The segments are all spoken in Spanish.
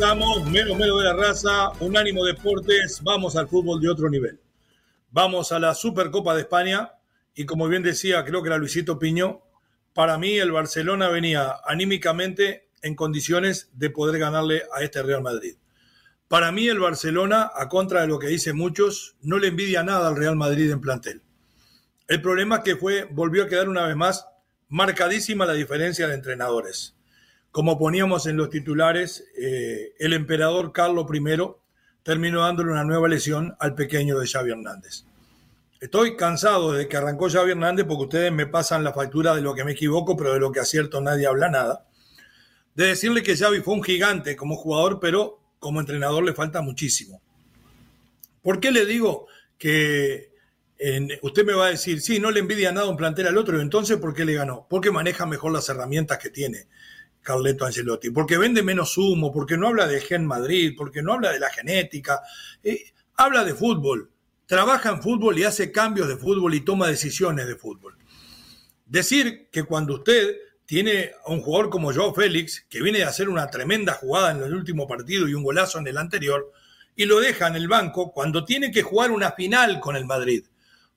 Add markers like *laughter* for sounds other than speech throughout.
Menos menos de la raza, Unánimo Deportes, vamos al fútbol de otro nivel. Vamos a la Supercopa de España y como bien decía, creo que era Luisito Piño, para mí el Barcelona venía anímicamente en condiciones de poder ganarle a este Real Madrid. Para mí el Barcelona, a contra de lo que dicen muchos, no le envidia nada al Real Madrid en plantel. El problema es que fue, volvió a quedar una vez más marcadísima la diferencia de entrenadores como poníamos en los titulares, eh, el emperador Carlos I terminó dándole una nueva lesión al pequeño de Xavi Hernández. Estoy cansado de que arrancó Xavi Hernández porque ustedes me pasan la factura de lo que me equivoco, pero de lo que acierto nadie habla nada. De decirle que Xavi fue un gigante como jugador, pero como entrenador le falta muchísimo. ¿Por qué le digo que usted me va a decir, sí, no le envidia nada un plantel al otro, entonces ¿por qué le ganó? Porque maneja mejor las herramientas que tiene. Carleto Ancelotti, porque vende menos humo, porque no habla de Gen Madrid, porque no habla de la genética, eh, habla de fútbol, trabaja en fútbol y hace cambios de fútbol y toma decisiones de fútbol. Decir que cuando usted tiene a un jugador como Joao Félix, que viene de hacer una tremenda jugada en el último partido y un golazo en el anterior, y lo deja en el banco cuando tiene que jugar una final con el Madrid,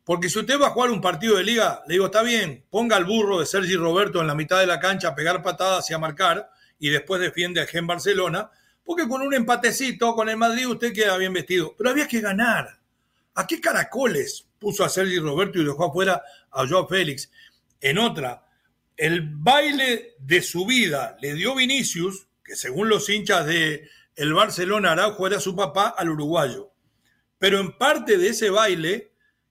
porque si usted va a jugar un partido de liga, le digo, está bien, ponga al burro de Sergi Roberto en la mitad de la cancha a pegar patadas y a marcar, y después defiende a Gen Barcelona, porque con un empatecito con el Madrid usted queda bien vestido. Pero había que ganar. ¿A qué caracoles puso a Sergi Roberto y dejó afuera a Joao Félix? En otra, el baile de su vida le dio Vinicius, que según los hinchas de el Barcelona Araujo era su papá, al uruguayo. Pero en parte de ese baile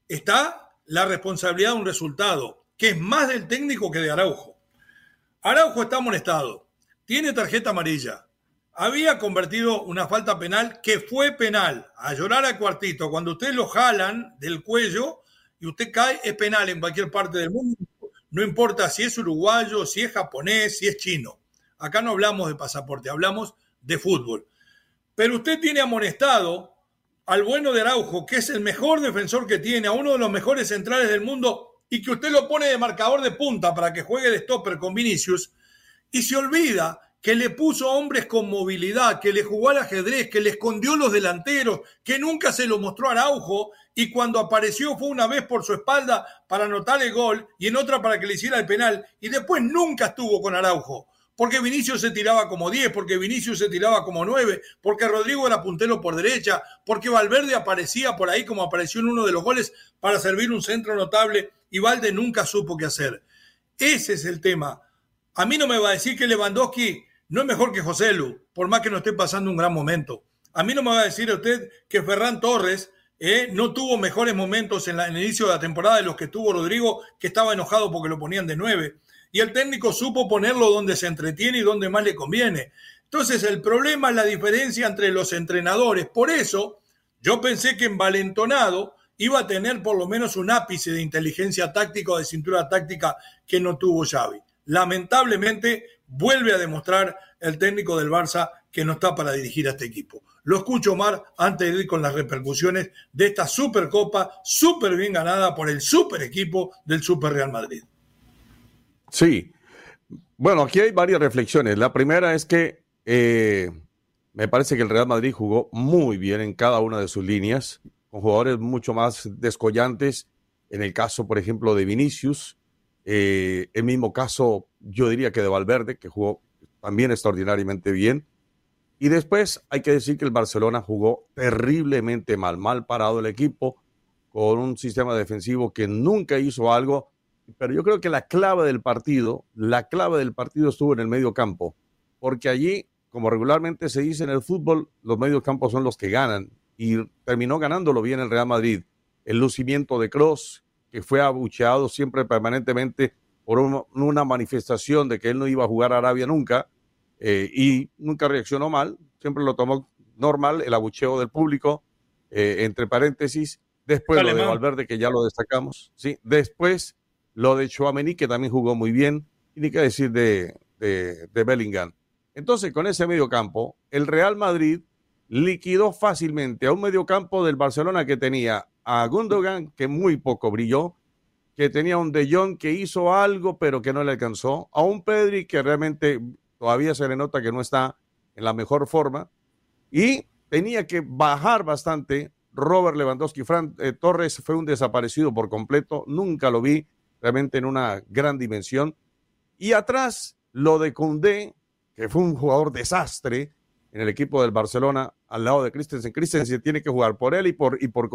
está la responsabilidad de un resultado, que es más del técnico que de Araujo. Araujo está amonestado, tiene tarjeta amarilla, había convertido una falta penal que fue penal, a llorar a cuartito, cuando usted lo jalan del cuello y usted cae, es penal en cualquier parte del mundo, no importa si es uruguayo, si es japonés, si es chino. Acá no hablamos de pasaporte, hablamos de fútbol. Pero usted tiene amonestado al bueno de Araujo, que es el mejor defensor que tiene, a uno de los mejores centrales del mundo, y que usted lo pone de marcador de punta para que juegue de stopper con Vinicius, y se olvida que le puso hombres con movilidad, que le jugó al ajedrez, que le escondió los delanteros, que nunca se lo mostró a Araujo, y cuando apareció fue una vez por su espalda para anotar el gol y en otra para que le hiciera el penal, y después nunca estuvo con Araujo porque Vinicius se tiraba como 10, porque Vinicius se tiraba como 9, porque Rodrigo era puntero por derecha, porque Valverde aparecía por ahí como apareció en uno de los goles para servir un centro notable y Valde nunca supo qué hacer. Ese es el tema. A mí no me va a decir que Lewandowski no es mejor que José Lu, por más que no esté pasando un gran momento. A mí no me va a decir usted que Ferran Torres eh, no tuvo mejores momentos en, en, el inicio de la temporada de los que tuvo Rodrigo, que estaba enojado porque lo ponían de 9 y el técnico supo ponerlo donde se entretiene y donde más le conviene. Entonces el problema es la diferencia entre los entrenadores. Por eso yo pensé que envalentonado iba a tener por lo menos un ápice de inteligencia táctica o de cintura táctica que no tuvo Xavi. Lamentablemente vuelve a demostrar el técnico del Barça que no está para dirigir a este equipo. Lo escucho, Omar, antes de ir con las repercusiones de esta Supercopa, súper bien ganada por el super equipo del Super Real Madrid. Sí. Bueno, aquí hay varias reflexiones. La primera es que eh, me parece que el Real Madrid jugó muy bien en cada una de sus líneas, con jugadores mucho más descollantes. En el caso, por ejemplo, de Vinicius, eh, el mismo caso, yo diría que de Valverde, que jugó también extraordinariamente bien. Y después hay que decir que el Barcelona jugó terriblemente mal, mal parado el equipo, con un sistema defensivo que nunca hizo algo pero yo creo que la clave del partido, la clave del partido estuvo en el medio campo, porque allí, como regularmente se dice en el fútbol, los medios campos son los que ganan y terminó ganándolo bien el Real Madrid. El lucimiento de Cross, que fue abucheado siempre permanentemente por una manifestación de que él no iba a jugar a Arabia nunca eh, y nunca reaccionó mal, siempre lo tomó normal, el abucheo del público, eh, entre paréntesis, después lo de Valverde que ya lo destacamos, ¿sí? después lo de Chouameni que también jugó muy bien, y ni qué decir de, de Bellingham. Entonces, con ese medio campo, el Real Madrid liquidó fácilmente a un mediocampo del Barcelona que tenía a Gundogan, que muy poco brilló, que tenía un De Jong que hizo algo, pero que no le alcanzó, a un Pedri que realmente todavía se le nota que no está en la mejor forma, y tenía que bajar bastante. Robert Lewandowski, Fran eh, Torres fue un desaparecido por completo, nunca lo vi realmente en una gran dimensión. Y atrás, lo de Koundé, que fue un jugador desastre, en el equipo del Barcelona al lado de Christensen. Christensen tiene que jugar por él y por, y por.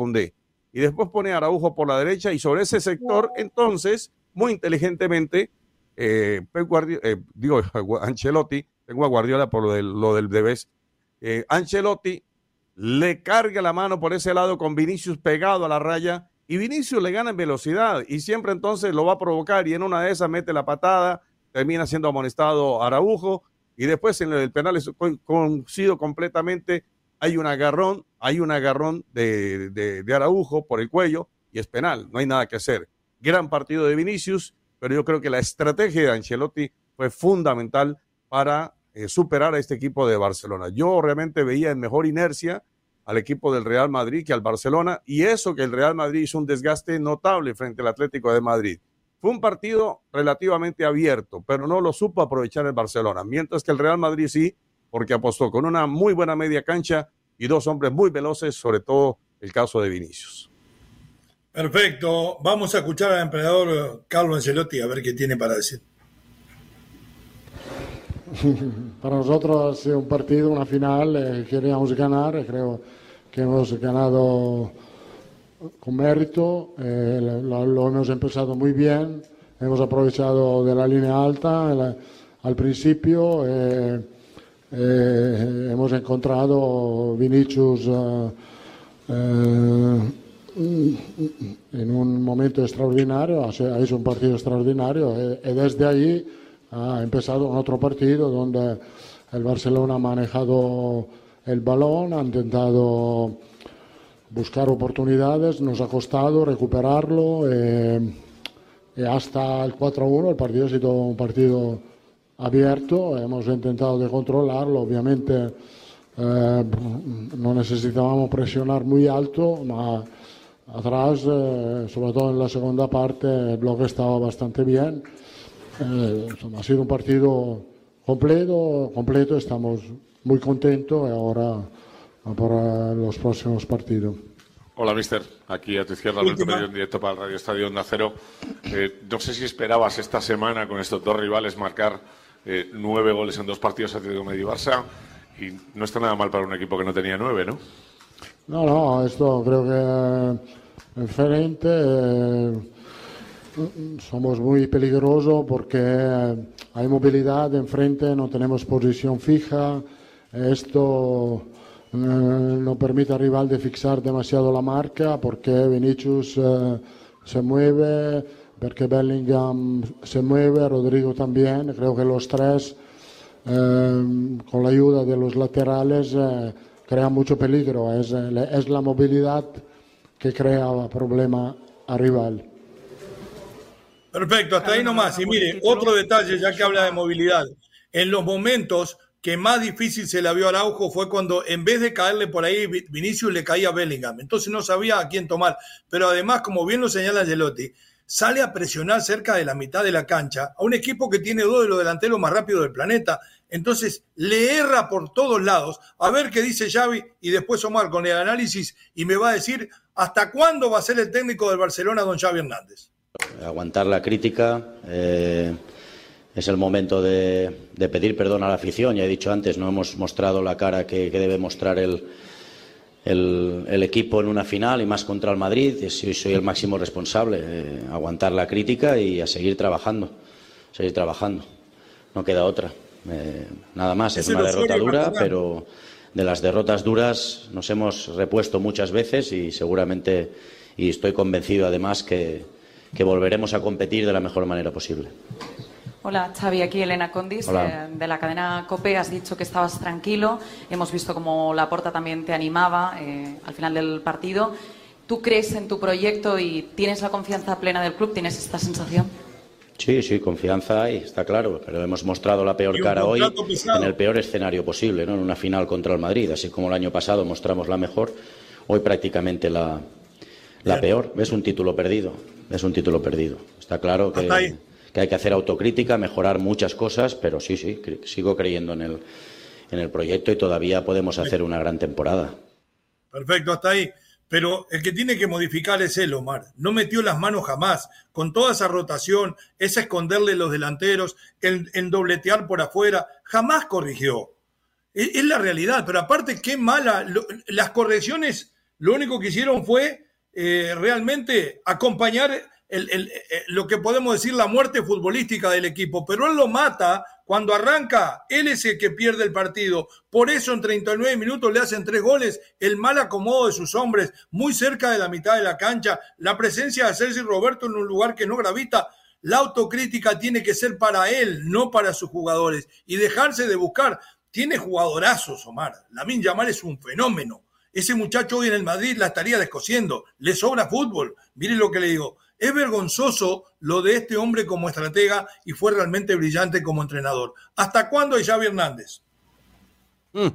Y después pone a Araujo por la derecha y sobre ese sector, entonces, muy inteligentemente, eh, eh digo, *laughs* Ancelotti, tengo a Guardiola por lo del, lo del Debes, eh, Ancelotti le carga la mano por ese lado con Vinicius pegado a la raya y Vinicius le gana en velocidad y siempre entonces lo va a provocar y en una de esas mete la patada, termina siendo amonestado Araujo y después en el penal es coincido completamente, hay un agarrón, hay un agarrón de, de, Araujo por el cuello y es penal, no hay nada que hacer. Gran partido de Vinicius, pero yo creo que la estrategia de Ancelotti fue fundamental para eh, superar a este equipo de Barcelona. Yo realmente veía en mejor inercia al equipo del Real Madrid que al Barcelona y eso que el Real Madrid hizo un desgaste notable frente al Atlético de Madrid. Fue un partido relativamente abierto, pero no lo supo aprovechar el Barcelona, mientras que el Real Madrid sí, porque apostó con una muy buena media cancha y dos hombres muy veloces, sobre todo el caso de Vinicius. Perfecto, vamos a escuchar al emperador Carlos Ancelotti a ver qué tiene para decir. *laughs* Para nosotros ha sido un partido, una final, eh, queríamos ganar, creo que hemos ganado con mérito, eh, lo, hemos empezado muy bien, hemos aprovechado de la línea alta al principio, eh, eh, hemos encontrado Vinicius en un momento extraordinario, ha hecho un partido extraordinario y desde ahí ha empezado otro partido donde el Barcelona ha manejado el balón, ha intentado buscar oportunidades, nos ha costado recuperarlo. Eh, hasta el 4-1 el partido ha sido un partido abierto, hemos intentado de controlarlo, obviamente eh, no necesitábamos presionar muy alto, pero atrás, eh, sobre todo en la segunda parte, el bloque estaba bastante bien. Ha sido un partido completo, completo, estamos muy contentos y ahora para los próximos partidos. Hola, mister. Aquí a tu izquierda, Alberto Medio, en directo para el Radio Estadio Onda Cero. Eh, no sé si esperabas esta semana con estos dos rivales marcar eh, nueve goles en dos partidos Atlético Medio Barça y no está nada mal para un equipo que no tenía nueve, ¿no? No, no, esto creo que es diferente. Eh, somos muy peligrosos porque hay movilidad enfrente, no tenemos posición fija. Esto eh, no permite al rival de fixar demasiado la marca porque Vinicius eh, se mueve, porque Bellingham se mueve, Rodrigo también. Creo que los tres, eh, con la ayuda de los laterales, crean mucho peligro. Es, la movilidad que crea problema al rival. Perfecto, hasta ahí nomás. Y mire, otro detalle, ya que habla de movilidad. En los momentos que más difícil se la vio a Araujo fue cuando en vez de caerle por ahí, Vinicius le caía a Bellingham. Entonces no sabía a quién tomar. Pero además, como bien lo señala Gelotti, sale a presionar cerca de la mitad de la cancha a un equipo que tiene dos de los delanteros más rápidos del planeta. Entonces le erra por todos lados. A ver qué dice Xavi y después Omar con el análisis y me va a decir hasta cuándo va a ser el técnico del Barcelona, don Xavi Hernández. Aguantar la crítica. Eh es el momento de, pedir perdón a la afición. Ya he dicho antes, no hemos mostrado la cara que, debe mostrar el, el, equipo en una final y más contra el Madrid. Soy, soy el máximo responsable. Eh, aguantar la crítica y a seguir trabajando. Seguir trabajando. No queda otra. Eh, nada más. Es una derrota dura, pero de las derrotas duras nos hemos repuesto muchas veces y seguramente, y estoy convencido además que que volveremos a competir de la mejor manera posible. Hola, Xavi, aquí Elena Condis, eh, de la cadena COPE. Has dicho que estabas tranquilo. Hemos visto cómo Laporta también te animaba eh, al final del partido. ¿Tú crees en tu proyecto y tienes la confianza plena del club? ¿Tienes esta sensación? Sí, sí, confianza hay, está claro, pero hemos mostrado la peor cara hoy en el peor escenario posible, ¿no? en una final contra el Madrid, así como el año pasado mostramos la mejor, hoy prácticamente la, la peor. Es un título perdido, es un título perdido. Está claro que, que, hay que hacer autocrítica, mejorar muchas cosas, pero sí, sí, sigo creyendo en el, en el proyecto y todavía podemos hacer una gran temporada. Perfecto, hasta ahí. Pero el que tiene que modificar es él, Omar. No metió las manos jamás. Con toda esa rotación, ese esconderle los delanteros, el, dobletear por afuera, jamás corrigió. Es, la realidad. Pero aparte, qué mala. las correcciones, lo único que hicieron fue eh, realmente acompañar el, eh, lo que podemos decir la muerte futbolística del equipo, pero él lo mata cuando arranca, él es el que pierde el partido. Por eso en 39 minutos le hacen tres goles, el mal acomodo de sus hombres, muy cerca de la mitad de la cancha, la presencia de Sergio Roberto en un lugar que no gravita. La autocrítica tiene que ser para él, no para sus jugadores, y dejarse de buscar. Tiene jugadorazos, Omar. Lamin Yamal es un fenómeno ese muchacho hoy en el Madrid la estaría descosiendo. Le sobra fútbol. Mire lo que le digo. Es vergonzoso lo de este hombre como estratega y fue realmente brillante como entrenador. ¿Hasta cuándo hay Xavi Hernández? Mm,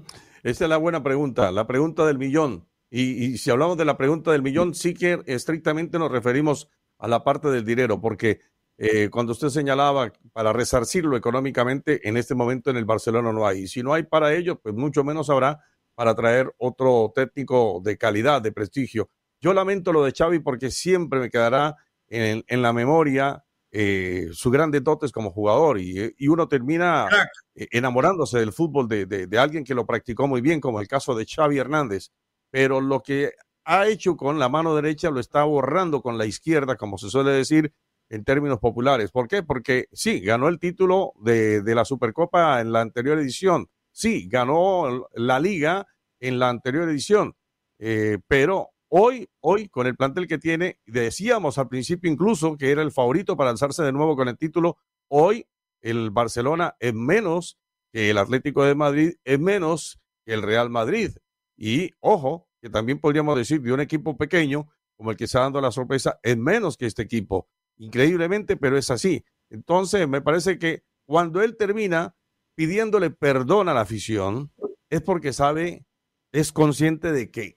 esa es la buena pregunta, la pregunta del millón. Y, si hablamos de la pregunta del millón, sí que estrictamente nos referimos a la parte del dinero, porque eh, cuando usted señalaba para resarcirlo económicamente, en este momento en el Barcelona no hay. Y si no hay para ello, pues mucho menos habrá para traer otro técnico de calidad, de prestigio. Yo lamento lo de Xavi porque siempre me quedará en, la memoria eh, sus grandes dotes como jugador y, uno termina eh, enamorándose del fútbol de, de, alguien que lo practicó muy bien, como el caso de Xavi Hernández. Pero lo que ha hecho con la mano derecha lo está borrando con la izquierda, como se suele decir en términos populares. ¿Por qué? Porque sí, ganó el título de, de la Supercopa en la anterior edición, Sí, ganó la liga en la anterior edición, eh, pero hoy, hoy, con el plantel que tiene, decíamos al principio incluso que era el favorito para alzarse de nuevo con el título. Hoy el Barcelona es menos que el Atlético de Madrid, es menos que el Real Madrid. Y ojo, que también podríamos decir de un equipo pequeño, como el que está dando la sorpresa, es menos que este equipo. Increíblemente, pero es así. Entonces, me parece que cuando él termina, pidiéndole perdón a la afición es porque sabe, es consciente de que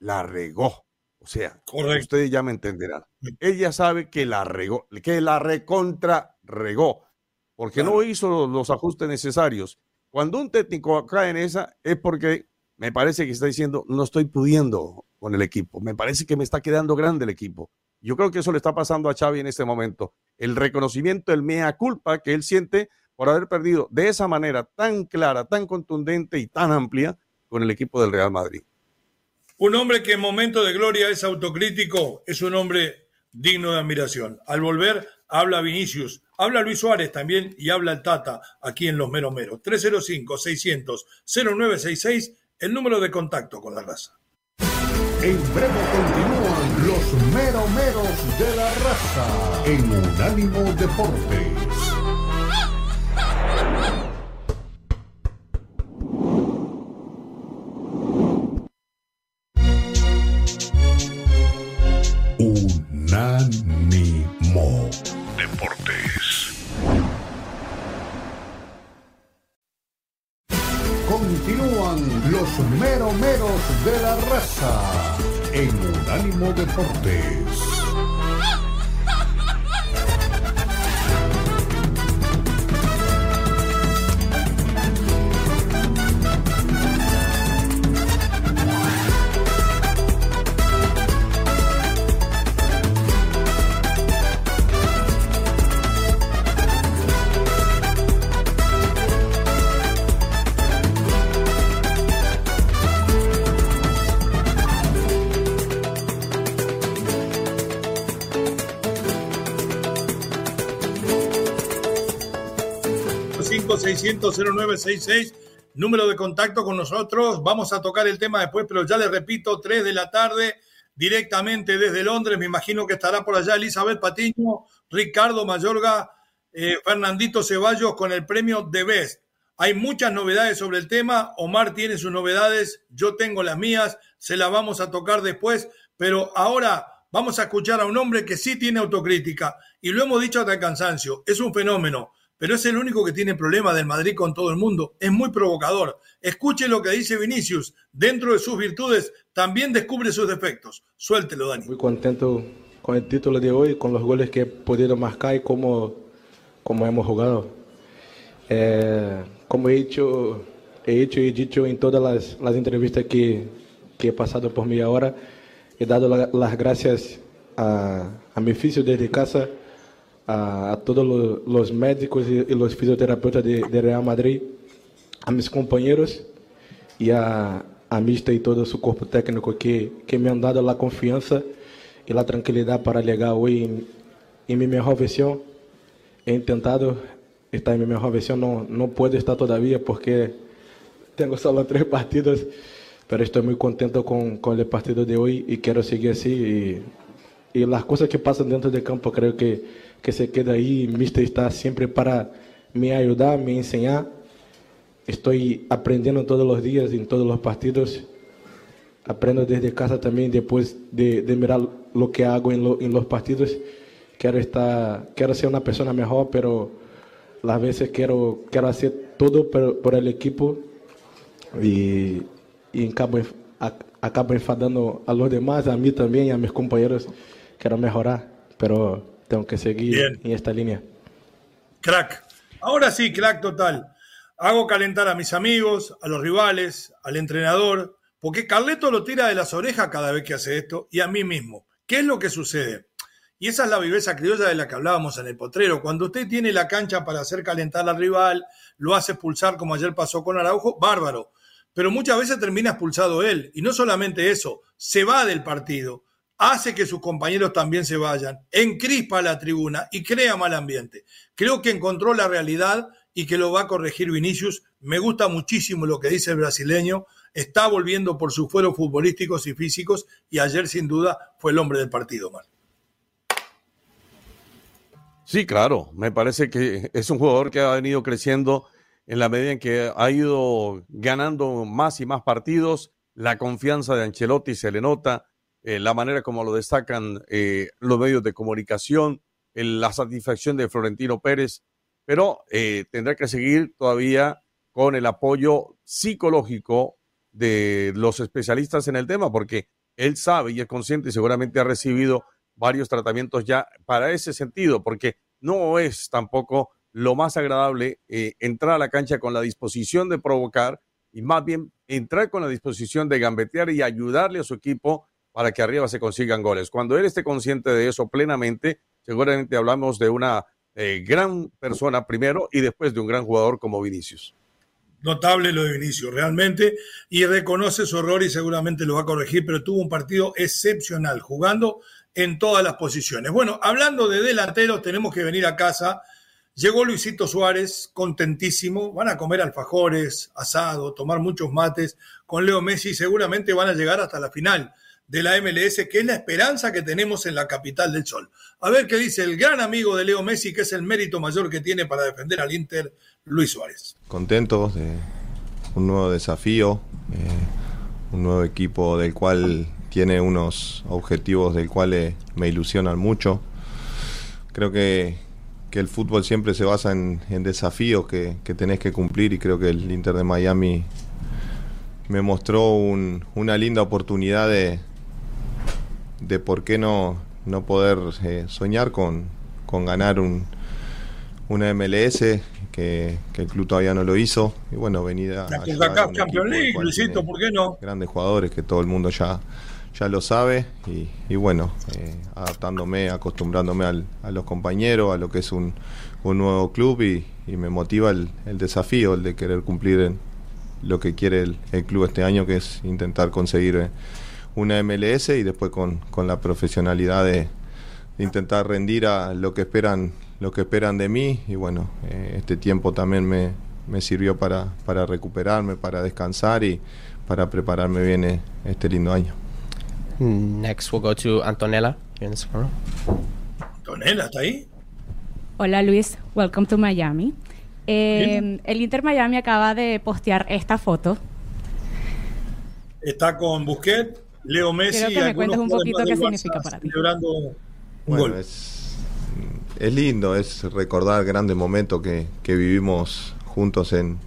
la regó. O sea, ustedes ya me entenderán. Ella sabe que la regó, que la recontra regó, porque no hizo los ajustes necesarios. Cuando un técnico cae en esa es porque me parece que está diciendo, no estoy pudiendo con el equipo, me parece que me está quedando grande el equipo. Yo creo que eso le está pasando a Xavi en este momento. El reconocimiento, el mea culpa que él siente por haber perdido de esa manera tan clara, tan contundente y tan amplia con el equipo del Real Madrid. Un hombre que en momento de gloria es autocrítico, es un hombre digno de admiración. Al volver, habla Vinicius, habla Luis Suárez también y habla el Tata aquí en Los Meros Meros. 305-600-0966, el número de contacto con la raza. En breve continúan los meromeros de la raza en Unánimo Deportes. Continúan los meromeros de la raza en Unánimo Deportes. 600-0966, número de contacto con nosotros. Vamos a tocar el tema después, pero ya les repito, 3 de la tarde directamente desde Londres. Me imagino que estará por allá Elizabeth Patiño, Ricardo Mayorga, eh, Fernandito Ceballos con el premio de Best. Hay muchas novedades sobre el tema. Omar tiene sus novedades, yo tengo las mías, se las vamos a tocar después, pero ahora vamos a escuchar a un hombre que sí tiene autocrítica y lo hemos dicho hasta el cansancio, es un fenómeno, pero es el único que tiene problemas del Madrid con todo el mundo, es muy provocador. Escuche lo que dice Vinicius, dentro de sus virtudes también descubre sus defectos. Suéltelo, Dani. Muy contento con el título de hoy, con los goles que he podido marcar y cómo, cómo hemos jugado. Eh, como he hecho, he hecho y dicho en todas las, las entrevistas que, que, he pasado por mí ahora, he dado la, las gracias a, a, mi oficio desde casa, a, a todos los, médicos y los fisioterapeutas de, de, Real Madrid, a mis compañeros y a, a Mista y todo su cuerpo técnico que, que me han dado la confianza y la tranquilidad para llegar hoy en, en mi mejor versión. He intentado estar en mi mejor versión. No, no puedo estar todavía porque tengo solo tres partidos, pero estoy muy contento con, con el partido de hoy y quiero seguir así. Y, y, las cosas que pasan dentro del campo creo que, que se queda ahí. Mister está siempre para me ayudar, me enseñar. Estoy aprendiendo todos los días en todos los partidos. Aprendo desde casa también después de, de mirar lo que hago en, lo, en los partidos. Quiero, estar, quiero ser una persona mejor, pero las veces quiero, quiero hacer todo por, por el equipo y, y acabo, acabo enfadando a los demás, a mí también a mis compañeros. Quiero mejorar, pero tengo que seguir Bien. en esta línea. Crack. Ahora sí, crack total. Hago calentar a mis amigos, a los rivales, al entrenador, porque Carleto lo tira de las orejas cada vez que hace esto y a mí mismo. ¿Qué es lo que sucede? Y esa es la viveza criolla de la que hablábamos en el potrero. Cuando usted tiene la cancha para hacer calentar al rival, lo hace expulsar como ayer pasó con Araujo, bárbaro. Pero muchas veces termina expulsado él. Y no solamente eso, se va del partido, hace que sus compañeros también se vayan, encrispa la tribuna y crea mal ambiente. Creo que encontró la realidad y que lo va a corregir Vinicius. Me gusta muchísimo lo que dice el brasileño. Está volviendo por sus fueros futbolísticos y físicos y ayer sin duda fue el hombre del partido, Mar. Sí, claro. Me parece que es un jugador que ha venido creciendo en la medida en que ha ido ganando más y más partidos. La confianza de Ancelotti se le nota, eh, la manera como lo destacan eh, los medios de comunicación, la satisfacción de Florentino Pérez, pero eh, tendrá que seguir todavía con el apoyo psicológico de los especialistas en el tema, porque él sabe y es consciente y seguramente ha recibido varios tratamientos ya para ese sentido, porque no es tampoco lo más agradable eh, entrar a la cancha con la disposición de provocar y más bien entrar con la disposición de gambetear y ayudarle a su equipo para que arriba se consigan goles. Cuando él esté consciente de eso plenamente, seguramente hablamos de una eh, gran persona primero y después de un gran jugador como Vinicius. Notable lo de Vinicius, realmente, y reconoce su error y seguramente lo va a corregir, pero tuvo un partido excepcional, jugando en todas las posiciones. Bueno, hablando de delanteros, tenemos que venir a casa. Llegó Luisito Suárez, contentísimo. Van a comer alfajores, asado, tomar muchos mates con Leo Messi. Seguramente van a llegar hasta la final de la MLS, que es la esperanza que tenemos en la capital del sol. A ver qué dice el gran amigo de Leo Messi, que es el mérito mayor que tiene para defender al Inter, Luis Suárez. Contentos de un nuevo desafío, eh, un nuevo equipo del cual tiene unos objetivos del cual me ilusionan mucho. Creo que, que el fútbol siempre se basa en, en desafíos que, que, tenés que cumplir y creo que el Inter de Miami me mostró un, una linda oportunidad de, de por qué no, no poder eh, soñar con, con ganar un, una MLS que, que, el club todavía no lo hizo. Y bueno venir a, la Champions League Luisito ¿por qué no? grandes jugadores que todo el mundo ya ya lo sabe. Y, y bueno, eh, adaptándome, acostumbrándome al, a los compañeros, a lo que es un, un nuevo club. Y, y me motiva el, el, desafío, el de querer cumplir en lo que quiere el, el, club este año, que es intentar conseguir eh, una MLS y después con, con la profesionalidad de, de, intentar rendir a lo que esperan lo que esperan de mí y bueno, eh, este tiempo también me, me sirvió para, para recuperarme, para descansar y para prepararme bien eh, este lindo año. Next we'll go to Antonella Antonella, ¿está ahí? Hola Luis, welcome to Miami. Eh, el Inter Miami acaba de postear esta foto. Está con Busquets, Leo Messi. Quiero que me cuentes un poquito qué significa para ti. Celebrando un bueno, gol. Es, es lindo, es recordar grandes momentos que, que vivimos juntos en,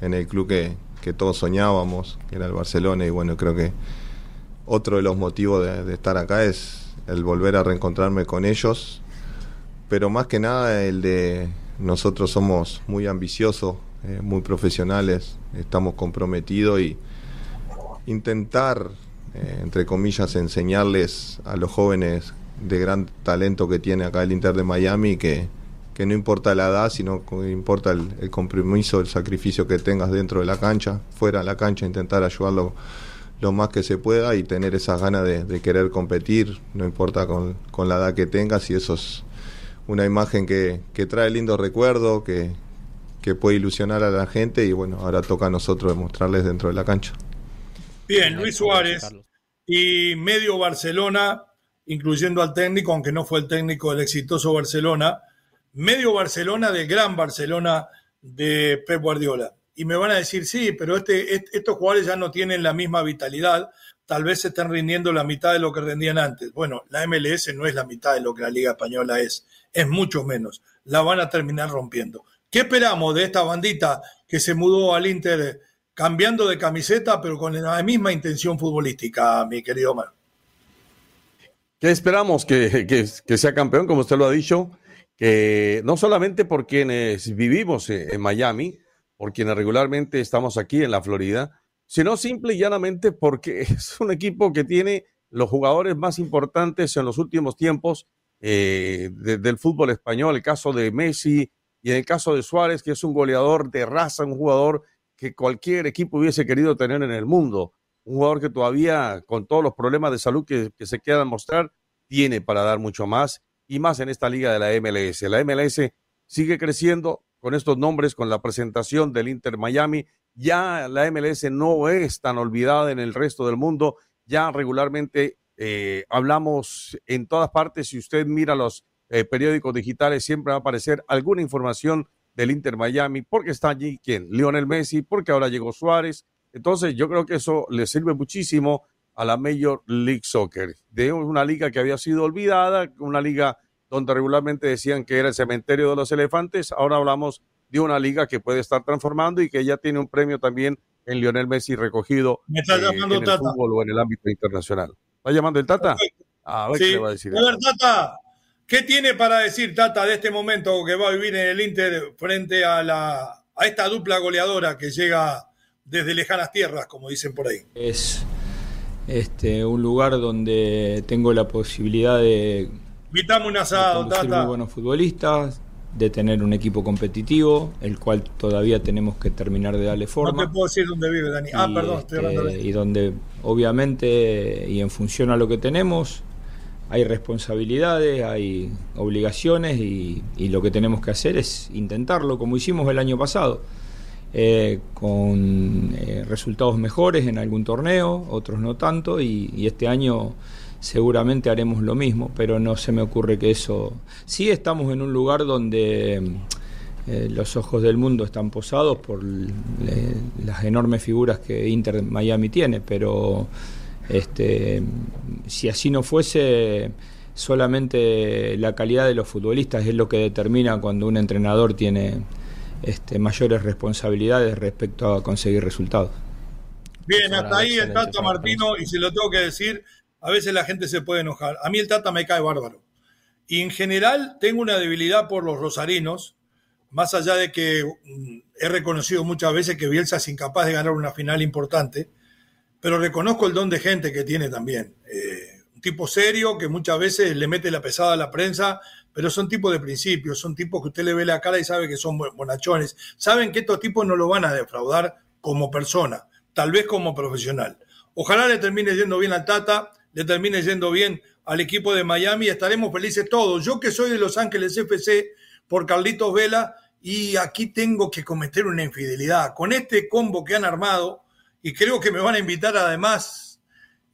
en el club que, que, todos soñábamos, que era el Barcelona, y bueno, creo que otro de los motivos de, de estar acá es el volver a reencontrarme con ellos, pero más que nada el de nosotros somos muy ambiciosos, eh, muy profesionales, estamos comprometidos y intentar, eh, entre comillas, enseñarles a los jóvenes de gran talento que tiene acá el Inter de Miami que, que no importa la edad, sino que importa el, compromiso, el sacrificio que tengas dentro de la cancha, fuera de la cancha, intentar ayudarlo lo más que se pueda y tener esas ganas de, querer competir, no importa con, la edad que tengas, y eso es una imagen que, que trae lindo recuerdo, que, que puede ilusionar a la gente y bueno, ahora toca a nosotros demostrarles dentro de la cancha. Bien, Luis Suárez y medio Barcelona, incluyendo al técnico, aunque no fue el técnico del exitoso Barcelona, medio Barcelona del gran Barcelona de Pep Guardiola. Y me van a decir, sí, pero este, estos jugadores ya no tienen la misma vitalidad, tal vez se están rindiendo la mitad de lo que rendían antes. Bueno, la MLS no es la mitad de lo que la Liga Española es, es mucho menos. La van a terminar rompiendo. ¿Qué esperamos de esta bandita que se mudó al Inter cambiando de camiseta, pero con la misma intención futbolística, mi querido Omar? ¿Qué esperamos? Que, que, que sea campeón, como usted lo ha dicho, que no solamente por quienes vivimos en Miami, por quienes regularmente estamos aquí en la Florida, sino simple y llanamente porque *laughs* es un equipo que tiene los jugadores más importantes en los últimos tiempos eh, de, del fútbol español, el caso de Messi y en el caso de Suárez, que es un goleador de raza, un jugador que cualquier equipo hubiese querido tener en el mundo, un jugador que todavía, con todos los problemas de salud que, se quedan mostrar, tiene para dar mucho más y más en esta liga de la MLS. La MLS sigue creciendo con estos nombres, con la presentación del Inter Miami. Ya la MLS no es tan olvidada en el resto del mundo. Ya regularmente eh, hablamos en todas partes. Si usted mira los eh, periódicos digitales, siempre va a aparecer alguna información del Inter Miami, porque está allí quién, Lionel Messi, porque ahora llegó Suárez. Entonces, yo creo que eso le sirve muchísimo a la Major League Soccer, de una liga que había sido olvidada, una liga donde regularmente decían que era el cementerio de los elefantes, ahora hablamos de una liga que puede estar transformando y que ya tiene un premio también en Lionel Messi recogido Me está llamando en el Tata. fútbol o en el ámbito internacional. ¿Está llamando el Tata? A ver Sí. qué le va a decir. A ver, Tata, ¿qué tiene para decir Tata de este momento que va a vivir en el Inter frente a, la, a esta dupla goleadora que llega desde lejanas tierras, como dicen por ahí? Es este, un lugar donde tengo la posibilidad de Invitame un asado, Tata. muy buenos futbolistas, de tener un equipo competitivo, el cual todavía tenemos que terminar de darle No forma. te puedo decir dónde vive, Dani. Ah, perdón, estoy hablando de este, y donde obviamente y en función a lo que tenemos hay responsabilidades, hay obligaciones y, lo que tenemos que hacer es intentarlo como hicimos el año pasado, eh, con eh, resultados mejores en algún torneo, otros no tanto y, este año seguramente haremos lo mismo, pero no se me ocurre que eso... Sí estamos en un lugar donde eh, los ojos del mundo están posados por eh, las enormes figuras que Inter Miami tiene, pero este, si así no fuese, solamente la calidad de los futbolistas es lo que determina cuando un entrenador tiene este, mayores responsabilidades respecto a conseguir resultados. Bien, hasta ahí el Tata Martino, y se lo tengo que decir, a veces la gente se puede enojar. A mí el Tata me cae bárbaro. Y en general tengo una debilidad por los rosarinos, más allá de que mm, he reconocido muchas veces que Bielsa es incapaz de ganar una final importante, pero reconozco el don de gente que tiene también. Eh, un tipo serio que muchas veces le mete la pesada a la prensa, pero son tipos de principios, son tipos que usted le ve la cara y sabe que son bonachones. Saben que estos tipos no lo van a defraudar como persona, tal vez como profesional. Ojalá le termine yendo bien al Tata, le termine yendo bien al equipo de Miami y estaremos felices todos. Yo que soy de Los Ángeles FC por Carlitos Vela y aquí tengo que cometer una infidelidad. Con este combo que han armado, y creo que me van a invitar además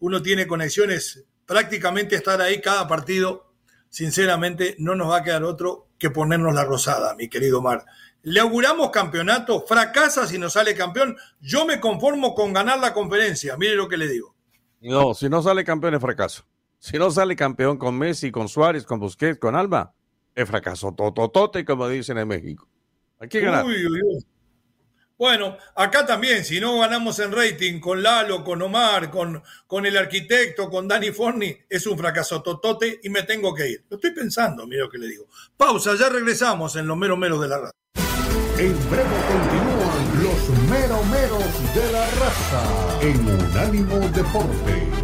uno tiene conexiones, prácticamente estar ahí cada partido, sinceramente no nos va a quedar otro que ponernos la rosada, mi querido Mar. Le auguramos campeonato, fracasa si no sale campeón, yo me conformo con ganar la conferencia, mire lo que le digo. No, si no sale campeón es fracaso. Si no sale campeón con Messi, con Suárez, con Busquets, con Alba, es fracaso. Tototote, como dicen en México. Hay que ganar. Uy, uy, uy. Bueno, acá también, si no ganamos en rating con Lalo, con Omar, con, con el arquitecto, con Dani Forni, es un fracaso totote y me tengo que ir. Lo estoy pensando, mira lo que le digo. Pausa, ya regresamos en los mero meros de la raza. En breve continúan los mero meros de la raza en Unánimo Deportes.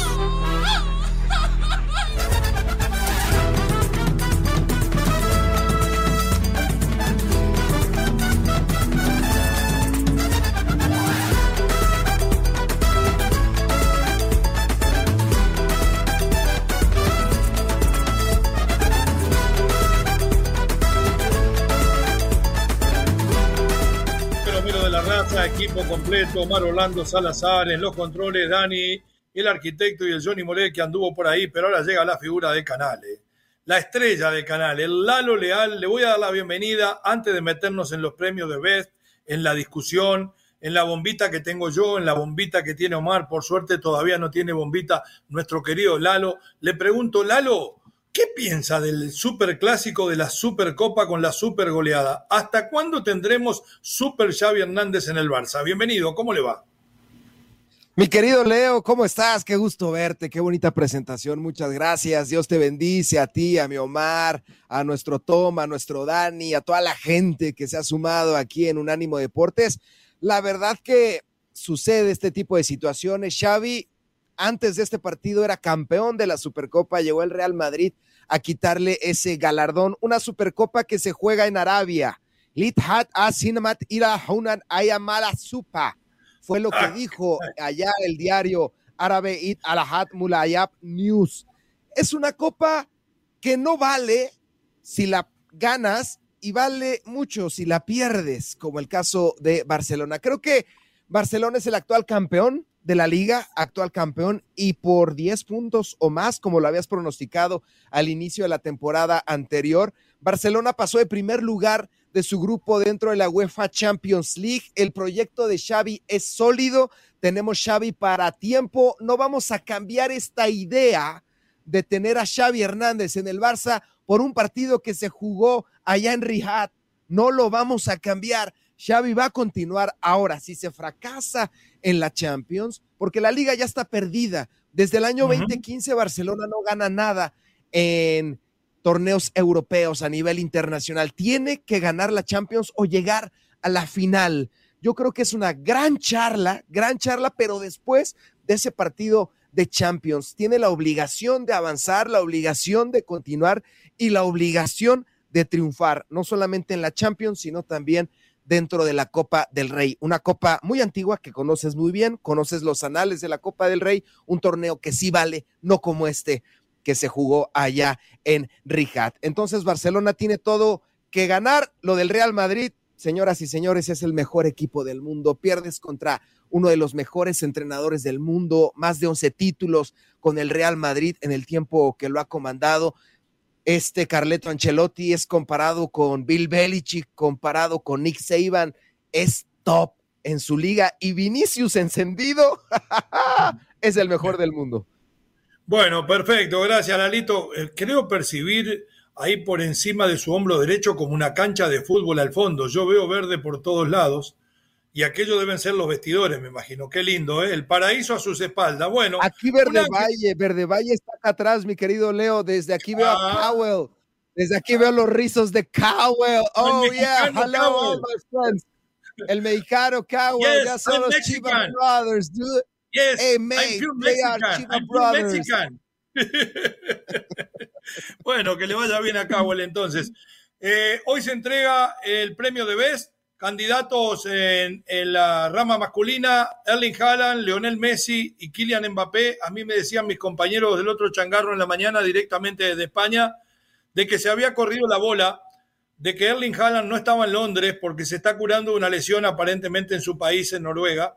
Completo, Omar Orlando Salazar en los controles, Dani, el arquitecto y el Johnny Morel que anduvo por ahí, pero ahora llega la figura de Canales, la estrella de Canal, el Lalo Leal. Le voy a dar la bienvenida antes de meternos en los premios de Best, en la discusión, en la bombita que tengo yo, en la bombita que tiene Omar. Por suerte todavía no tiene bombita nuestro querido Lalo. Le pregunto, Lalo, ¿Qué piensa del superclásico de la Supercopa con la super goleada? ¿Hasta cuándo tendremos Super Xavi Hernández en el Barça? Bienvenido, ¿cómo le va? Mi querido Leo, ¿cómo estás? Qué gusto verte, qué bonita presentación, muchas gracias. Dios te bendice a ti, a mi Omar, a nuestro Tom, a nuestro Dani, a toda la gente que se ha sumado aquí en Unánimo Deportes. La verdad que sucede este tipo de situaciones. Xavi antes de este partido era campeón de la Supercopa, llegó el Real Madrid a quitarle ese galardón, una Supercopa que se juega en Arabia. Lithat a Cinemat ira Hunan Ayamala Supa. Fue lo que ah. dijo allá el diario árabe It Alahat Mulayab News. Es una copa que no vale si la ganas y vale mucho si la pierdes, como el caso de Barcelona. Creo que Barcelona es el actual campeón, de la liga, actual campeón, y por 10 puntos o más, como lo habías pronosticado al inicio de la temporada anterior. Barcelona pasó de primer lugar de su grupo dentro de la UEFA Champions League. El proyecto de Xavi es sólido. Tenemos Xavi para tiempo. No vamos a cambiar esta idea de tener a Xavi Hernández en el Barça por un partido que se jugó allá en Riyadh. No lo vamos a cambiar. Xavi va a continuar ahora. Si se fracasa en la Champions, porque la liga ya está perdida. Desde el año 2015 Barcelona no gana nada en torneos europeos a nivel internacional. Tiene que ganar la Champions o llegar a la final. Yo creo que es una gran charla, gran charla, pero después de ese partido de Champions, tiene la obligación de avanzar, la obligación de continuar y la obligación de triunfar, no solamente en la Champions, sino también dentro de la Copa del Rey, una copa muy antigua que conoces muy bien, conoces los anales de la Copa del Rey, un torneo que sí vale, no como este que se jugó allá en Riyadh. Entonces Barcelona tiene todo que ganar, lo del Real Madrid, señoras y señores, es el mejor equipo del mundo, pierdes contra uno de los mejores entrenadores del mundo, más de 11 títulos con el Real Madrid en el tiempo que lo ha comandado. Este Carleto Ancelotti es comparado con Bill Belichick, comparado con Nick Saban, es top en su liga y Vinicius encendido *laughs* es el mejor del mundo. Bueno, perfecto, gracias Lalito. Eh, creo percibir ahí por encima de su hombro derecho como una cancha de fútbol al fondo. Yo veo verde por todos lados y aquellos deben ser los vestidores, me imagino. Qué lindo, ¿eh? El paraíso a sus espaldas. Bueno. Aquí Verde Valle, Verde Valle está acá atrás, mi querido Leo. Desde aquí veo a ah. Cowell. Desde aquí veo los rizos de Cowell. Oh, yeah. Hello, my friends. El mexicano Cowell. ya son los Chiva Brothers, dude. Yes, hey, mate, they are Chiva Brothers. *laughs* bueno, que le vaya bien a Cowell entonces. Eh, hoy se entrega el premio de Best candidatos en, la rama masculina, Erling Haaland, Leonel Messi y Kylian Mbappé. A mí me decían mis compañeros del otro changarro en la mañana directamente desde España de que se había corrido la bola, de que Erling Haaland no estaba en Londres porque se está curando una lesión aparentemente en su país, en Noruega,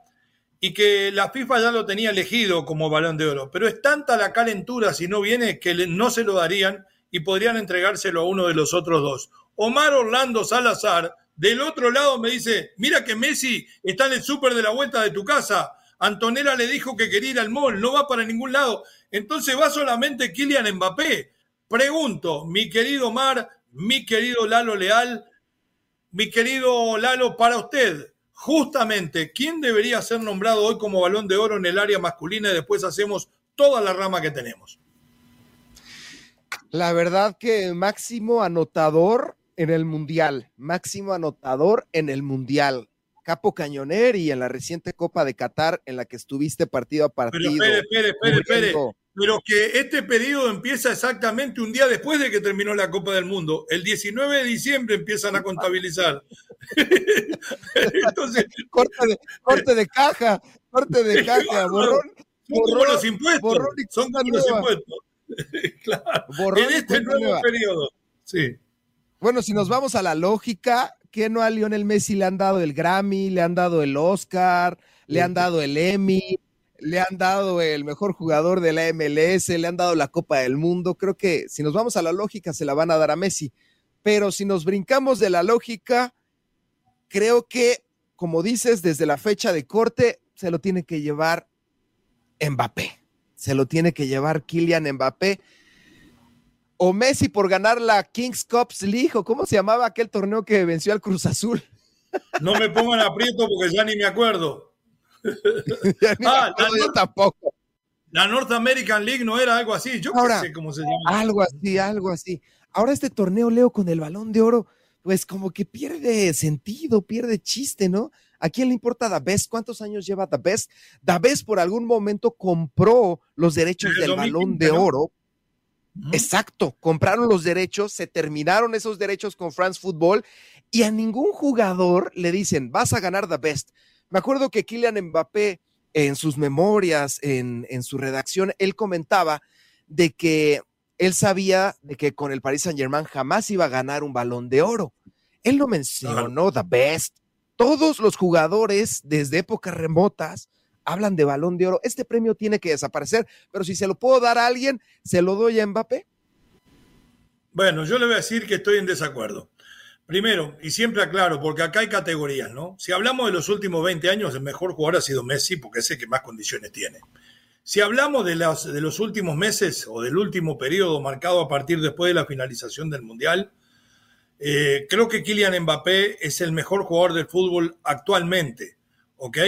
y que la FIFA ya lo tenía elegido como balón de oro. Pero es tanta la calentura si no viene que no se lo darían y podrían entregárselo a uno de los otros dos. Omar Orlando Salazar del otro lado me dice, mira que Messi está en el súper de la vuelta de tu casa. Antonella le dijo que quería ir al mall, no va para ningún lado. Entonces va solamente Kylian Mbappé. Pregunto, mi querido Mar, mi querido Lalo Leal, mi querido Lalo, para usted, justamente, ¿quién debería ser nombrado hoy como balón de oro en el área masculina y después hacemos toda la rama que tenemos? La verdad que máximo anotador en el Mundial, máximo anotador en el Mundial. Capo Cañoner y en la reciente Copa de Qatar en la que estuviste partido a partido. Pero espere, espere, espere, espere. Pero que este periodo empieza exactamente un día después de que terminó la Copa del Mundo. El 19 de diciembre empiezan a contabilizar. *laughs* Entonces, corte, de, corte de caja, corte de *laughs* caja, borrón. Son como los impuestos. son como los impuestos. *laughs* claro. Borrón en este nuevo periodo. Sí. Bueno, si nos vamos a la lógica, ¿qué no a Lionel Messi le han dado el Grammy, le han dado el Oscar, le han dado el Emmy, le han dado el mejor jugador de la MLS, le han dado la Copa del Mundo? Creo que si nos vamos a la lógica, se la van a dar a Messi. Pero si nos brincamos de la lógica, creo que, como dices, desde la fecha de corte, se lo tiene que llevar Mbappé. Se lo tiene que llevar Kylian Mbappé o Messi por ganar la Kings Cups League, o cómo se llamaba aquel torneo que venció al Cruz Azul. No me pongan aprieto porque ya ni me acuerdo. *laughs* ah, la yo tampoco. La North American League no era algo así, yo Ahora, sé cómo se llama. Algo así, algo así. Ahora este torneo, Leo, con el balón de oro, pues como que pierde sentido, pierde chiste, ¿no? ¿A quién le importa The Best? ¿Cuántos años lleva The Best? The Best por algún momento compró los derechos del balón de oro Exacto, compraron los derechos, se terminaron esos derechos con France Football y a ningún jugador le dicen, vas a ganar the best. Me acuerdo que Kylian Mbappé en sus memorias, en, en su redacción, él comentaba de que él sabía de que con el Paris Saint Germain jamás iba a ganar un balón de oro. Él no mencionó the best. Todos los jugadores desde épocas remotas hablan de balón de oro. Este premio tiene que desaparecer, pero si se lo puedo dar a alguien, se lo doy a Mbappé. Bueno, yo le voy a decir que estoy en desacuerdo. Primero, y siempre aclaro, porque acá hay categorías, ¿no? Si hablamos de los últimos 20 años, el mejor jugador ha sido Messi, porque es el que más condiciones tiene. Si hablamos de los, de los últimos meses o del último periodo marcado a partir después de la finalización del Mundial, eh, creo que Kylian Mbappé es el mejor jugador del fútbol actualmente, ¿ok?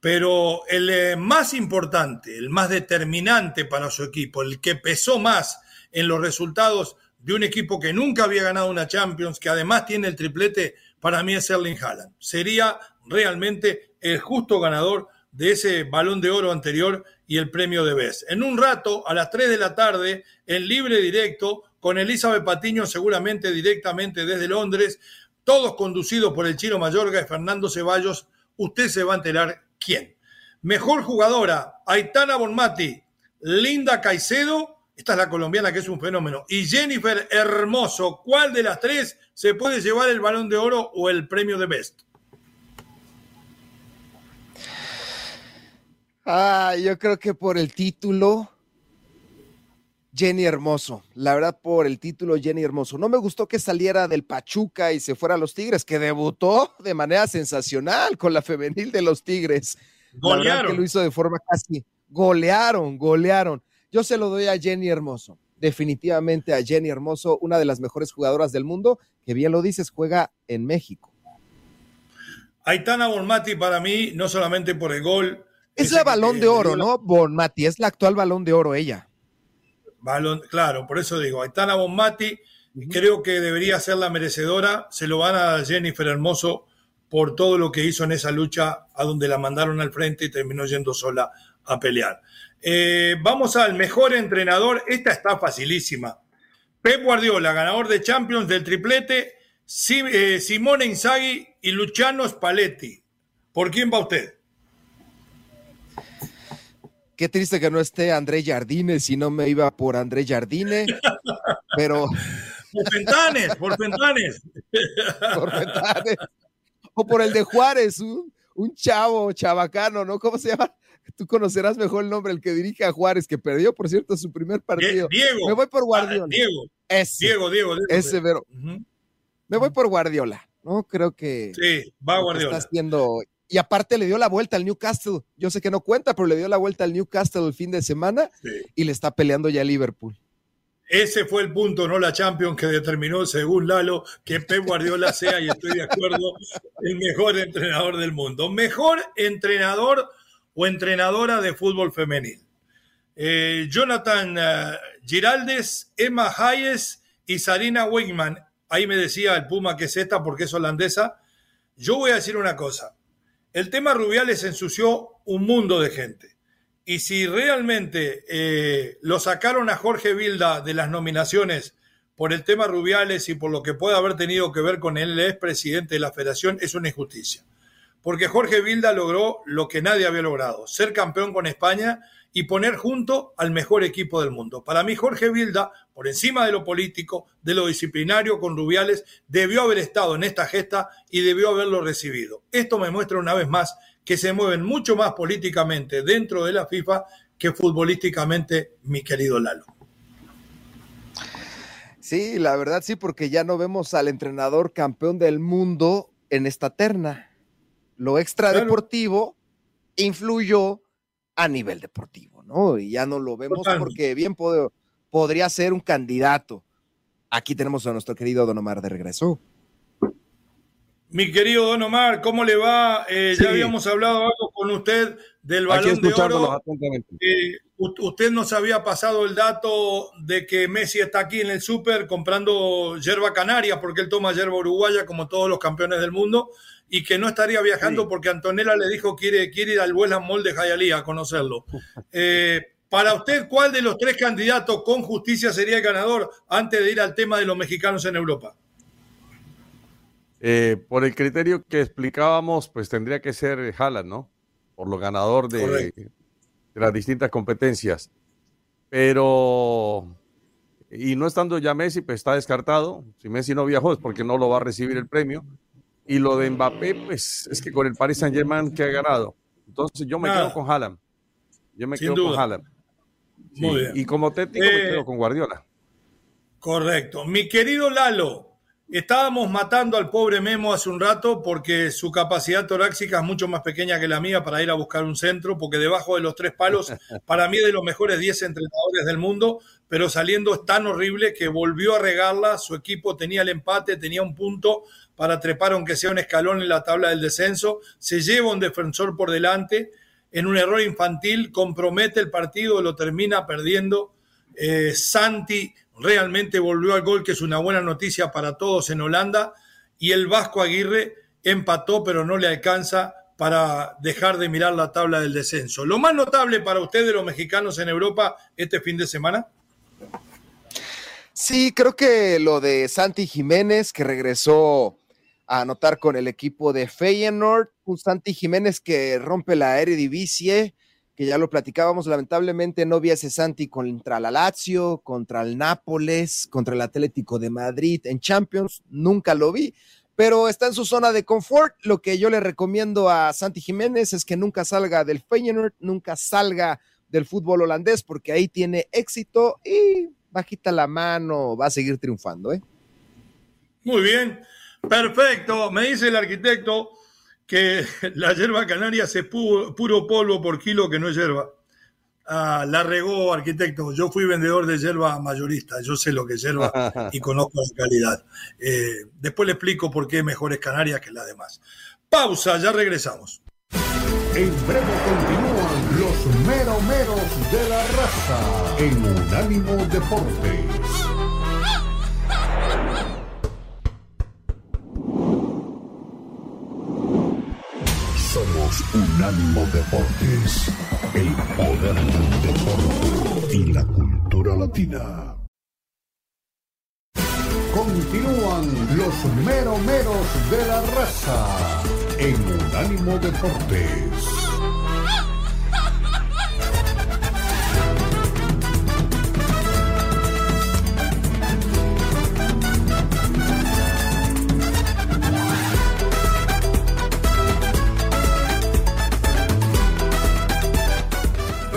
Pero el eh, más importante, el más determinante para su equipo, el que pesó más en los resultados de un equipo que nunca había ganado una Champions, que además tiene el triplete, para mí es Erling Haaland. Sería realmente el justo ganador de ese balón de oro anterior y el premio de Best. En un rato, a las 3 de la tarde, en libre directo, con Elizabeth Patiño seguramente directamente desde Londres, todos conducidos por el Chino Mayorga y Fernando Ceballos, usted se va a enterar quién. Mejor jugadora, Aitana Bonmati, Linda Caicedo, esta es la colombiana que es un fenómeno, y Jennifer Hermoso. ¿Cuál de las tres se puede llevar el balón de oro o el premio de Best? Ah, yo creo que por el título, Jenny Hermoso. La verdad, por el título, Jenny Hermoso. No me gustó que saliera del Pachuca y se fuera a los Tigres, que debutó de manera sensacional con la femenil de los Tigres. Golearon. que lo hizo de forma casi. Golearon, golearon. Yo se lo doy a Jenny Hermoso. Definitivamente a Jenny Hermoso, una de las mejores jugadoras del mundo, que bien lo dices, juega en México. Aitana Bonmati para mí, no solamente por el gol. Es la balón de oro, ¿no? Bonmati, es la actual balón de oro ella. Balón, claro, por eso digo, Aitana Bonmati, creo que debería ser la merecedora, se lo van a Jennifer Hermoso por todo lo que hizo en esa lucha a donde la mandaron al frente y terminó yendo sola a pelear. Eh, vamos al mejor entrenador, esta está facilísima. Pep Guardiola, ganador de Champions del triplete, eh, Simone Inzaghi y Luciano Spalletti. ¿Por quién va usted? Qué triste que no esté André Jardine, si no me iba por André Jardine, pero... Por Fentanes, por Fentanes. por Fentanes. O por el de Juárez, un, un chavo chabacano, ¿no? ¿Cómo se llama? Tú conocerás mejor el nombre, el que dirige a Juárez, que perdió, por cierto, su primer partido. Diego. Me voy por Guardiola. Diego. Ese, Diego, Diego, Diego. Ese, pero. Me voy por Guardiola, ¿no? Creo que. Sí, va Guardiola. Está haciendo. Y aparte le dio la vuelta al Newcastle. Yo sé que no cuenta, pero le dio la vuelta al Newcastle el fin de semana y le está peleando ya Liverpool. Ese fue el punto, no la Champions, que determinó, según Lalo, que Pep Guardiola sea, y estoy de acuerdo, el mejor entrenador del mundo. Mejor entrenador o entrenadora de fútbol femenil. Eh, Jonathan uh, Giraldes, Emma Hayes y Sarina Wegman. Ahí me decía el Puma que es esta porque es holandesa. Yo voy a decir una cosa. El tema Rubiales ensució un mundo de gente. Y si realmente eh, lo sacaron a Jorge Vilda de las nominaciones por el tema Rubiales y por lo que pueda haber tenido que ver con él, el expresidente de la federación, es una injusticia porque Jorge Vilda logró lo que nadie había logrado, ser campeón con España y poner junto al mejor equipo del mundo. Para mí, Jorge Vilda, por encima de lo político, de lo disciplinario con Rubiales, debió haber estado en esta gesta y debió haberlo recibido. Esto me muestra una vez más que se mueven mucho más políticamente dentro de la FIFA que futbolísticamente, mi querido Lalo. Sí, la verdad sí, porque ya no vemos al entrenador campeón del mundo en esta terna lo extradeportivo influyó a nivel deportivo, ¿no? Y ya no lo vemos porque bien podría ser un candidato. Aquí tenemos a nuestro querido Don Omar de regreso. Mi querido Don Omar, ¿cómo le va? Eh, ya habíamos hablado algo con usted del balón de oro. Eh, usted nos había pasado el dato de que Messi está aquí en el súper comprando yerba canaria, porque él toma yerba uruguaya como todos los campeones del mundo, y que no estaría viajando porque Antonella le dijo quiere, quiere ir al West Mall de Hialeah a conocerlo. *laughs* Eh, para usted, ¿cuál de los tres candidatos con justicia sería el ganador antes de ir al tema de los mexicanos en Europa? Eh, por el criterio que explicábamos, pues tendría que ser Haaland, ¿no? Por lo ganador de, las distintas competencias. Pero, y no estando ya Messi, pues está descartado. Si Messi no viajó es porque no lo va a recibir el premio. Y lo de Mbappé, pues es que con el Paris Saint Germain que ha ganado. Entonces yo me quedo con Haaland. Yo me quedo con Haaland. Muy bien. Y como técnico me quedo eh, con Guardiola. Correcto. Mi querido Lalo, Estábamos matando al pobre Memo hace un rato porque su capacidad torácica es mucho más pequeña que la mía para ir a buscar un centro, porque debajo de los tres palos, *laughs* para mí de los mejores 10 entrenadores del mundo, pero saliendo es tan horrible que volvió a regarla, su equipo tenía el empate, tenía un punto para trepar aunque sea un escalón en la tabla del descenso, se lleva un defensor por delante, en un error infantil, compromete el partido, lo termina perdiendo. Eh, Santi realmente volvió al gol, que es una buena noticia para todos en Holanda, y el Vasco Aguirre empató, pero no le alcanza para dejar de mirar la tabla del descenso. Lo más notable para ustedes, los mexicanos en Europa, este fin de semana. Sí, creo que lo de Santi Jiménez, que regresó a anotar con el equipo de Feyenoord, un Santi Jiménez que rompe la Eredivisie, que ya lo platicábamos, lamentablemente no vi a ese Santi contra la Lazio, contra el Nápoles, contra el Atlético de Madrid en Champions, nunca lo vi, pero está en su zona de confort. Lo que yo le recomiendo a Santi Jiménez es que nunca salga del Feyenoord, nunca salga del fútbol holandés, porque ahí tiene éxito y bajita la mano, va a seguir triunfando. ¿eh? Muy bien, perfecto. Me dice el arquitecto que la hierba canaria se puro, puro polvo por kilo que no es hierba. Ah, la regó arquitecto. Yo fui vendedor de hierba mayorista. Yo sé lo que es hierba *laughs* y conozco la calidad. Eh, después le explico por qué mejores Canarias que las demás. Pausa, ya regresamos. En breve continúan los meromeros de la raza en Unánimo Deportes. Unánimo Deportes, el poder del deporte y la cultura latina. Continúan los meromeros de la raza en Unánimo Deportes.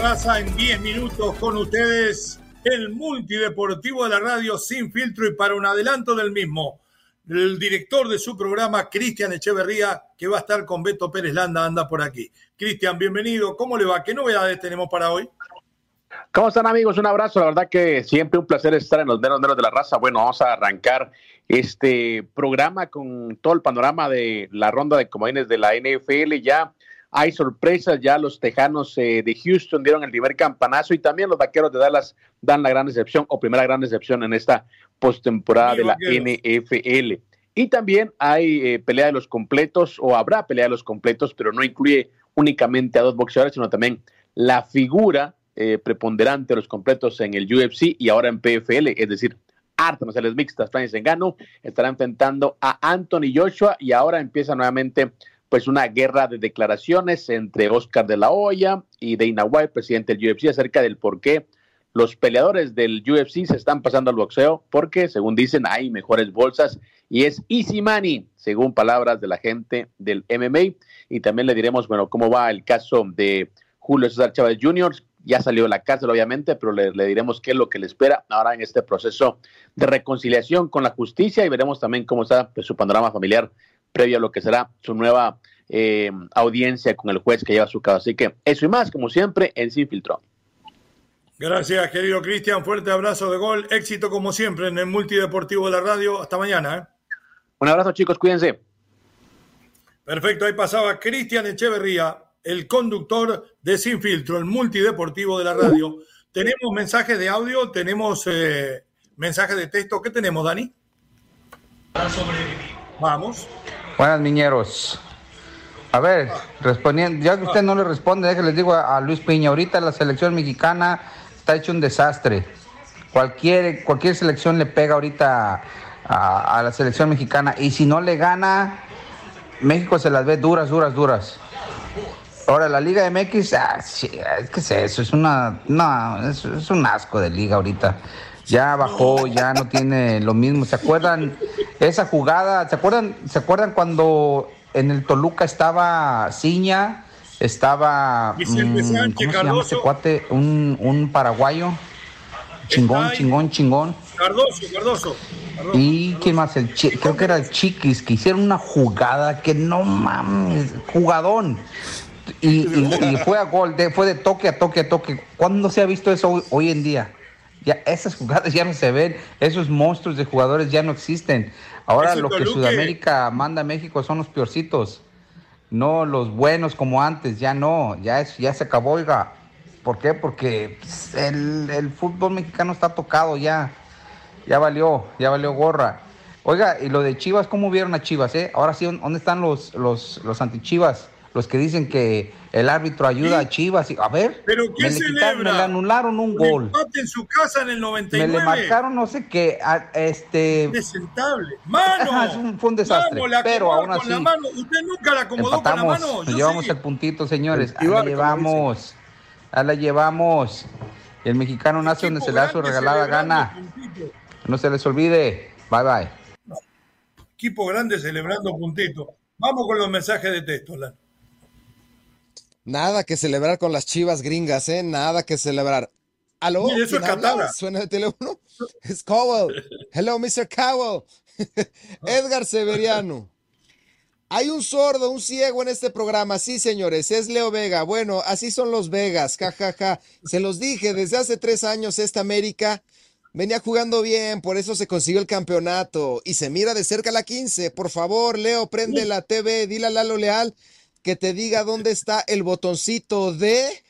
Raza en 10 minutos con ustedes el multideportivo de la radio sin filtro y para un adelanto del mismo, el director de su programa, Cristian Echeverría, que va a estar con Beto Pérez Landa, anda por aquí. Cristian, bienvenido. ¿Cómo le va? ¿Qué novedades tenemos para hoy? ¿Cómo están amigos? Un abrazo. La verdad que siempre un placer estar en los menos menos de la raza. Bueno, vamos a arrancar este programa con todo el panorama de la ronda de comodines de la NFL. Ya hay sorpresas, ya los Tejanos eh, de Houston dieron el primer campanazo y también los Vaqueros de Dallas dan la gran excepción o primera gran excepción en esta postemporada de la NFL. Y también hay eh, pelea de los completos o habrá pelea de los completos, pero no incluye únicamente a dos boxeadores, sino también la figura eh, preponderante de los completos en el UFC y ahora en PFL, es decir, artes marciales mixtas. Francis Engano estará enfrentando a Anthony Joshua y ahora empieza nuevamente pues una guerra de declaraciones entre Oscar de la Hoya y Dana White, presidente del UFC, acerca del por qué los peleadores del UFC se están pasando al boxeo, porque según dicen hay mejores bolsas y es easy money, según palabras de la gente del MMA. Y también le diremos, bueno, cómo va el caso de Julio César Chávez Jr., ya salió de la cárcel, obviamente, pero le, diremos qué es lo que le espera ahora en este proceso de reconciliación con la justicia y veremos también cómo está pues, su panorama familiar previo a lo que será su nueva eh, audiencia con el juez que lleva su caso. Así que eso y más, como siempre, en Sin Filtro. Gracias, querido Cristian. Fuerte abrazo de gol. Éxito, como siempre, en el Multideportivo de la Radio. Hasta mañana. ¿eh? Un abrazo, chicos. Cuídense. Perfecto. Ahí pasaba Cristian Echeverría, el conductor de Sin Filtro, el Multideportivo de la Radio. Tenemos mensajes de audio, tenemos eh, mensajes de texto. ¿Qué tenemos, Dani? Vamos. Buenas, niñeros. A ver, respondiendo, ya que usted no le responde, déjale les digo a, Luis Piña, ahorita la selección mexicana está hecho un desastre. Cualquier, cualquier selección le pega ahorita a, la selección mexicana y si no le gana, México se las ve duras, duras, duras. Ahora, la Liga MX, ah, es que es eso, es una, no, es, es un asco de liga ahorita ya bajó, ya no tiene lo mismo. ¿Se acuerdan esa jugada? ¿Se acuerdan, ¿se acuerdan cuando en el Toluca estaba Ciña? Estaba. Mm, ¿cómo se llama cuate? Un, un paraguayo. Chingón, chingón, chingón. Cardoso, Cardoso. Y quién más, el creo que era el Chiquis, que hicieron una jugada que no mames, jugadón. Y, fue a gol, fue de toque a toque a toque. ¿Cuándo se ha visto eso hoy en día? Ya esas jugadas ya no se ven, esos monstruos de jugadores ya no existen. Ahora lo que Sudamérica manda a México son los peorcitos, no los buenos como antes, ya no, ya es, ya se acabó, oiga. ¿Por qué? Porque pues, el, fútbol mexicano está tocado ya, ya valió, ya valió gorra. Oiga, y lo de Chivas, ¿cómo vieron a Chivas? Eh? Ahora sí, ¿dónde están los, los, los antichivas? Los que dicen que el árbitro ayuda a Chivas. Y, a ver, ¿Pero qué me, le anularon un, gol. en su casa en el 99. Me le marcaron no sé qué. este... Desentable. Mano. *laughs* fue un desastre. pero aún así. La mano. Usted nunca la acomodó con la mano. Nos llevamos el puntito, señores. Ahí la llevamos. Ahí la llevamos. El mexicano nace donde se le da su regalada gana. No se les olvide. Bye bye. Equipo grande celebrando puntito. Vamos con los mensajes de texto. Nada que celebrar con las chivas gringas, ¿eh? Nada que celebrar. ¿Aló? eso es ¿Suena el teléfono? *laughs* Es Cowell. Hello, Mr. Cowell. *laughs* Edgar Severiano. Hay un sordo, un ciego en este programa. Sí, señores, es Leo Vega. Bueno, así son los Vegas. Ja, ja, ja. Se los dije, desde hace tres años esta América venía jugando bien, por eso se consiguió el campeonato. Y se mira de cerca la 15. Por favor, Leo, prende la TV, dile a Lalo Leal que te diga dónde está el botoncito de.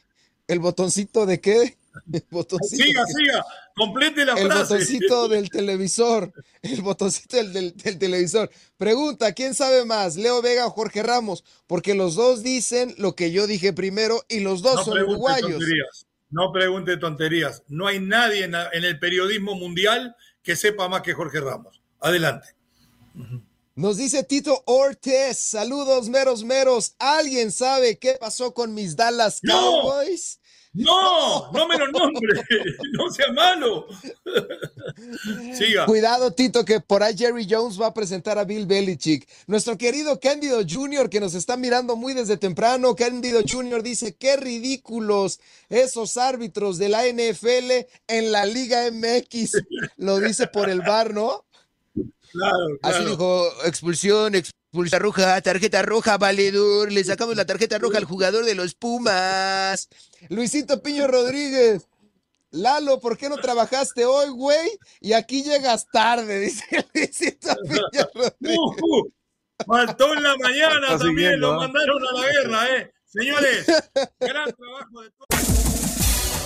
¿El botoncito de qué? El botoncito siga, siga, complete la frase. El botoncito del televisor. El botoncito del, televisor. Pregunta: ¿quién sabe más, Leo Vega o Jorge Ramos? Porque los dos dicen lo que yo dije primero y los dos son uruguayos. No pregunte tonterías. No hay nadie en, en el periodismo mundial que sepa más que Jorge Ramos. Adelante. Nos dice Tito Ortiz, saludos meros meros. ¿Alguien sabe qué pasó con mis Dallas Cowboys? No, no me lo nombre, *laughs* no sea malo. *laughs* Siga. Cuidado, Tito, que por ahí Jerry Jones va a presentar a Bill Belichick. Nuestro querido Cándido Jr., que nos está mirando muy desde temprano, Cándido Jr. dice, qué ridículos esos árbitros de la NFL en la Liga MX. *laughs* Lo dice por el bar, ¿no? Claro, claro. Así dijo, expulsión, expulsión roja, tarjeta roja, valedor. Le sacamos la tarjeta roja al jugador de los Pumas. Luisito Piño Rodríguez. Lalo, ¿por qué no trabajaste hoy, güey? Y aquí llegas tarde, *laughs* dice Luisito Piño *laughs* Rodríguez. Uh, uh, faltó en la mañana también, lo ¿eh? mandaron a la guerra, ¿eh? Señores, gran trabajo de todos.